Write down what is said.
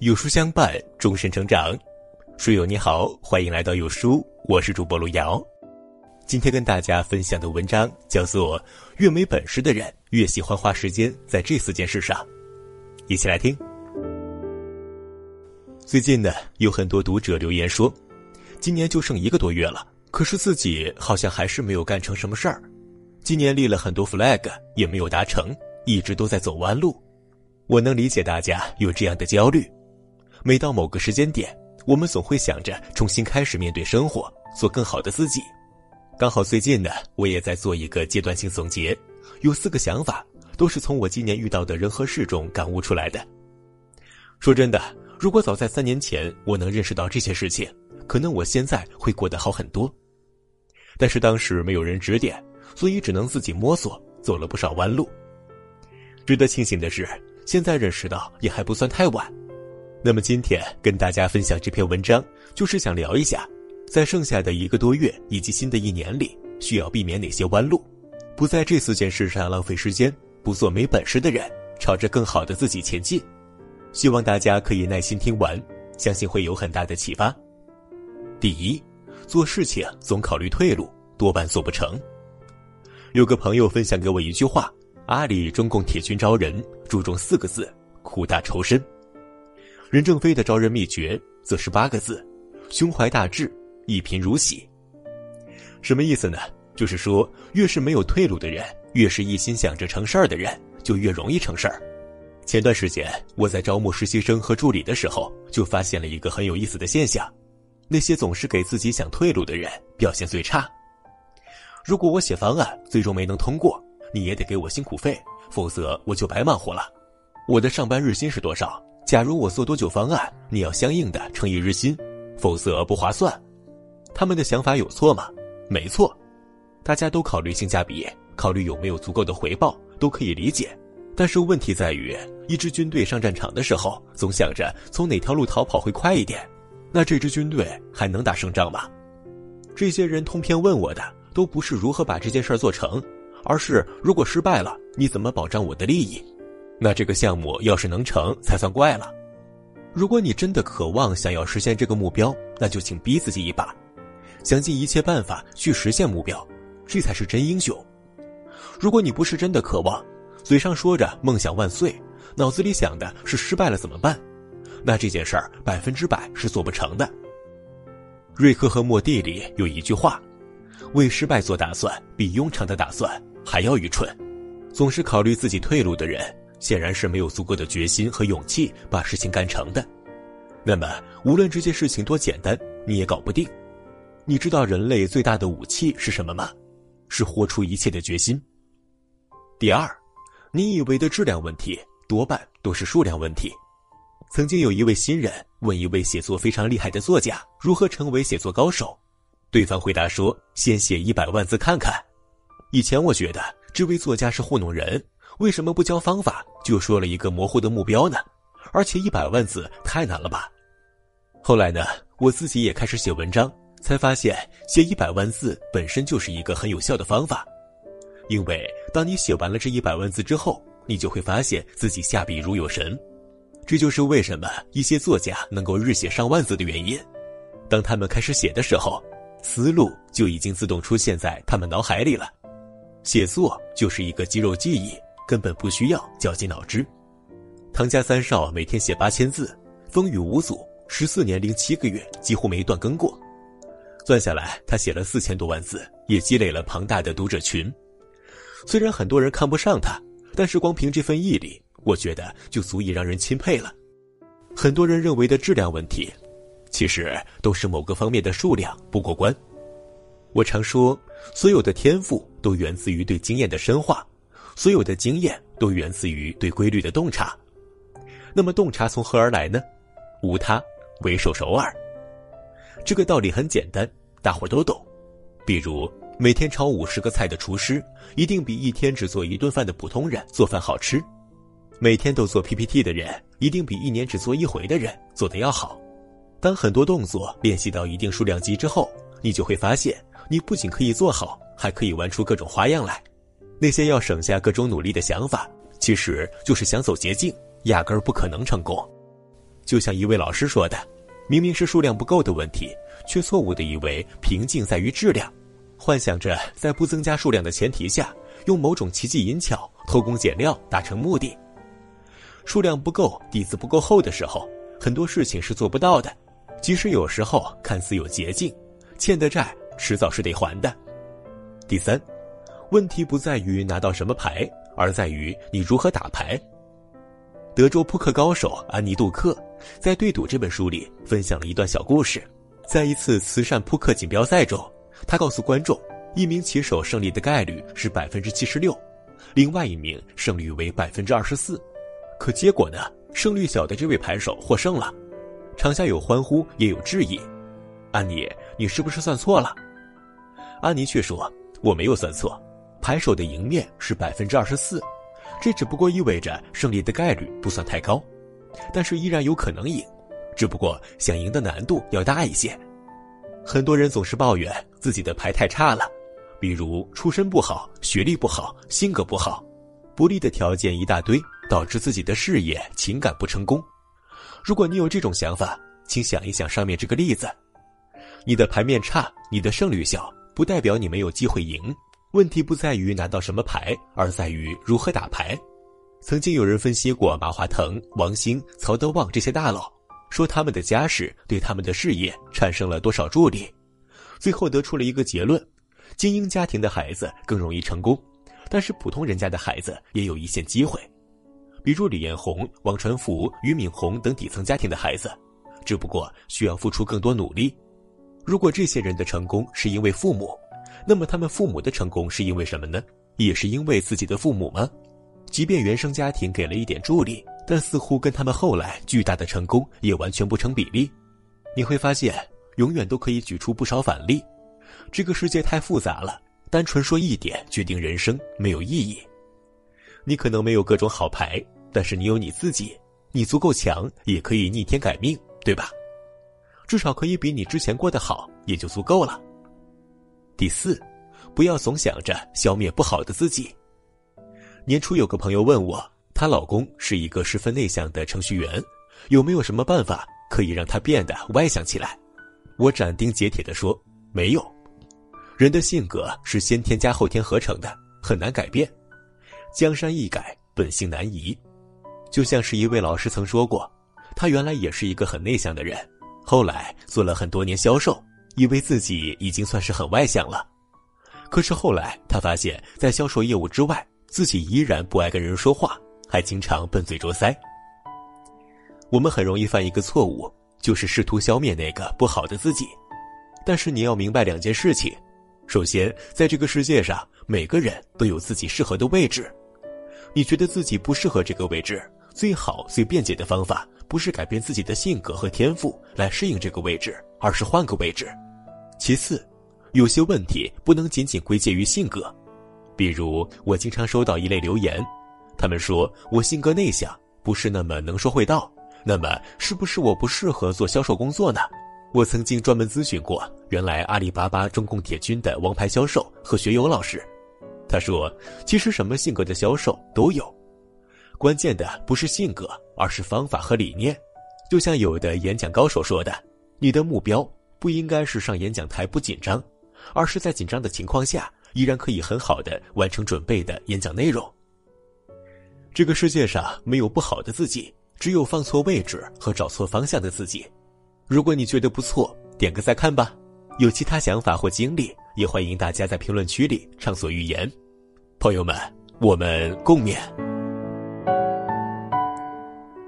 有书相伴，终身成长。书友你好，欢迎来到有书，我是主播路遥。今天跟大家分享的文章叫做《越没本事的人越喜欢花时间在这四件事上》，一起来听。最近呢，有很多读者留言说，今年就剩一个多月了，可是自己好像还是没有干成什么事儿。今年立了很多 flag，也没有达成，一直都在走弯路。我能理解大家有这样的焦虑。每到某个时间点，我们总会想着重新开始面对生活，做更好的自己。刚好最近呢，我也在做一个阶段性总结，有四个想法，都是从我今年遇到的人和事中感悟出来的。说真的，如果早在三年前我能认识到这些事情，可能我现在会过得好很多。但是当时没有人指点，所以只能自己摸索，走了不少弯路。值得庆幸的是，现在认识到也还不算太晚。那么今天跟大家分享这篇文章，就是想聊一下，在剩下的一个多月以及新的一年里，需要避免哪些弯路，不在这四件事上浪费时间，不做没本事的人，朝着更好的自己前进。希望大家可以耐心听完，相信会有很大的启发。第一，做事情总考虑退路，多半做不成。有个朋友分享给我一句话：阿里中共铁军招人注重四个字，苦大仇深。任正非的招人秘诀则是八个字：胸怀大志，一贫如洗。什么意思呢？就是说，越是没有退路的人，越是一心想着成事儿的人，就越容易成事儿。前段时间我在招募实习生和助理的时候，就发现了一个很有意思的现象：那些总是给自己想退路的人，表现最差。如果我写方案最终没能通过，你也得给我辛苦费，否则我就白忙活了。我的上班日薪是多少？假如我做多久方案，你要相应的乘以日薪，否则不划算。他们的想法有错吗？没错，大家都考虑性价比，考虑有没有足够的回报，都可以理解。但是问题在于，一支军队上战场的时候，总想着从哪条路逃跑会快一点，那这支军队还能打胜仗吗？这些人通篇问我的，都不是如何把这件事做成，而是如果失败了，你怎么保障我的利益？那这个项目要是能成才算怪了。如果你真的渴望想要实现这个目标，那就请逼自己一把，想尽一切办法去实现目标，这才是真英雄。如果你不是真的渴望，嘴上说着梦想万岁，脑子里想的是失败了怎么办，那这件事儿百分之百是做不成的。瑞克和莫蒂里有一句话：“为失败做打算，比庸常的打算还要愚蠢。”总是考虑自己退路的人。显然是没有足够的决心和勇气把事情干成的。那么，无论这件事情多简单，你也搞不定。你知道人类最大的武器是什么吗？是豁出一切的决心。第二，你以为的质量问题，多半都是数量问题。曾经有一位新人问一位写作非常厉害的作家如何成为写作高手，对方回答说：“先写一百万字看看。”以前我觉得这位作家是糊弄人。为什么不教方法，就说了一个模糊的目标呢？而且一百万字太难了吧？后来呢，我自己也开始写文章，才发现写一百万字本身就是一个很有效的方法。因为当你写完了这一百万字之后，你就会发现自己下笔如有神。这就是为什么一些作家能够日写上万字的原因。当他们开始写的时候，思路就已经自动出现在他们脑海里了。写作就是一个肌肉记忆。根本不需要绞尽脑汁。唐家三少每天写八千字，风雨无阻，十四年零七个月几乎没断更过。算下来，他写了四千多万字，也积累了庞大的读者群。虽然很多人看不上他，但是光凭这份毅力，我觉得就足以让人钦佩了。很多人认为的质量问题，其实都是某个方面的数量不过关。我常说，所有的天赋都源自于对经验的深化。所有的经验都源自于对规律的洞察，那么洞察从何而来呢？无他，唯手熟尔。这个道理很简单，大伙都懂。比如，每天炒五十个菜的厨师，一定比一天只做一顿饭的普通人做饭好吃；每天都做 PPT 的人，一定比一年只做一回的人做的要好。当很多动作练习到一定数量级之后，你就会发现，你不仅可以做好，还可以玩出各种花样来。那些要省下各种努力的想法，其实就是想走捷径，压根儿不可能成功。就像一位老师说的，明明是数量不够的问题，却错误的以为瓶颈在于质量，幻想着在不增加数量的前提下，用某种奇技淫巧偷工减料达成目的。数量不够，底子不够厚的时候，很多事情是做不到的。即使有时候看似有捷径，欠的债迟早是得还的。第三，问题不在于拿到什么牌，而在于你如何打牌。德州扑克高手安妮·杜克在《对赌》这本书里分享了一段小故事。在一次慈善扑克锦标赛中，他告诉观众，一名棋手胜利的概率是百分之七十六，另外一名胜率为百分之二十四。可结果呢？胜率小的这位牌手获胜了。场下有欢呼，也有质疑：“安妮，你是不是算错了？”安妮却说：“我没有算错，牌手的赢面是百分之二十四。”这只不过意味着胜利的概率不算太高，但是依然有可能赢，只不过想赢的难度要大一些。很多人总是抱怨自己的牌太差了，比如出身不好、学历不好、性格不好，不利的条件一大堆，导致自己的事业、情感不成功。如果你有这种想法，请想一想上面这个例子：你的牌面差，你的胜率小，不代表你没有机会赢。问题不在于拿到什么牌，而在于如何打牌。曾经有人分析过马化腾、王兴、曹德旺这些大佬，说他们的家世对他们的事业产生了多少助力，最后得出了一个结论：精英家庭的孩子更容易成功，但是普通人家的孩子也有一线机会。比如李彦宏、王传福、俞敏洪等底层家庭的孩子，只不过需要付出更多努力。如果这些人的成功是因为父母，那么他们父母的成功是因为什么呢？也是因为自己的父母吗？即便原生家庭给了一点助力，但似乎跟他们后来巨大的成功也完全不成比例。你会发现，永远都可以举出不少反例。这个世界太复杂了，单纯说一点决定人生没有意义。你可能没有各种好牌，但是你有你自己，你足够强，也可以逆天改命，对吧？至少可以比你之前过得好，也就足够了。第四，不要总想着消灭不好的自己。年初有个朋友问我，她老公是一个十分内向的程序员，有没有什么办法可以让他变得外向起来？我斩钉截铁地说，没有。人的性格是先天加后天合成的，很难改变。江山易改，本性难移。就像是一位老师曾说过，他原来也是一个很内向的人，后来做了很多年销售。以为自己已经算是很外向了，可是后来他发现，在销售业务之外，自己依然不爱跟人说话，还经常笨嘴拙腮。我们很容易犯一个错误，就是试图消灭那个不好的自己。但是你要明白两件事情：首先，在这个世界上，每个人都有自己适合的位置。你觉得自己不适合这个位置，最好最便捷的方法，不是改变自己的性格和天赋来适应这个位置，而是换个位置。其次，有些问题不能仅仅归结于性格，比如我经常收到一类留言，他们说我性格内向，不是那么能说会道，那么是不是我不适合做销售工作呢？我曾经专门咨询过原来阿里巴巴中共铁军的王牌销售何学友老师，他说，其实什么性格的销售都有，关键的不是性格，而是方法和理念。就像有的演讲高手说的，你的目标。不应该是上演讲台不紧张，而是在紧张的情况下依然可以很好的完成准备的演讲内容。这个世界上没有不好的自己，只有放错位置和找错方向的自己。如果你觉得不错，点个再看吧。有其他想法或经历，也欢迎大家在评论区里畅所欲言。朋友们，我们共勉。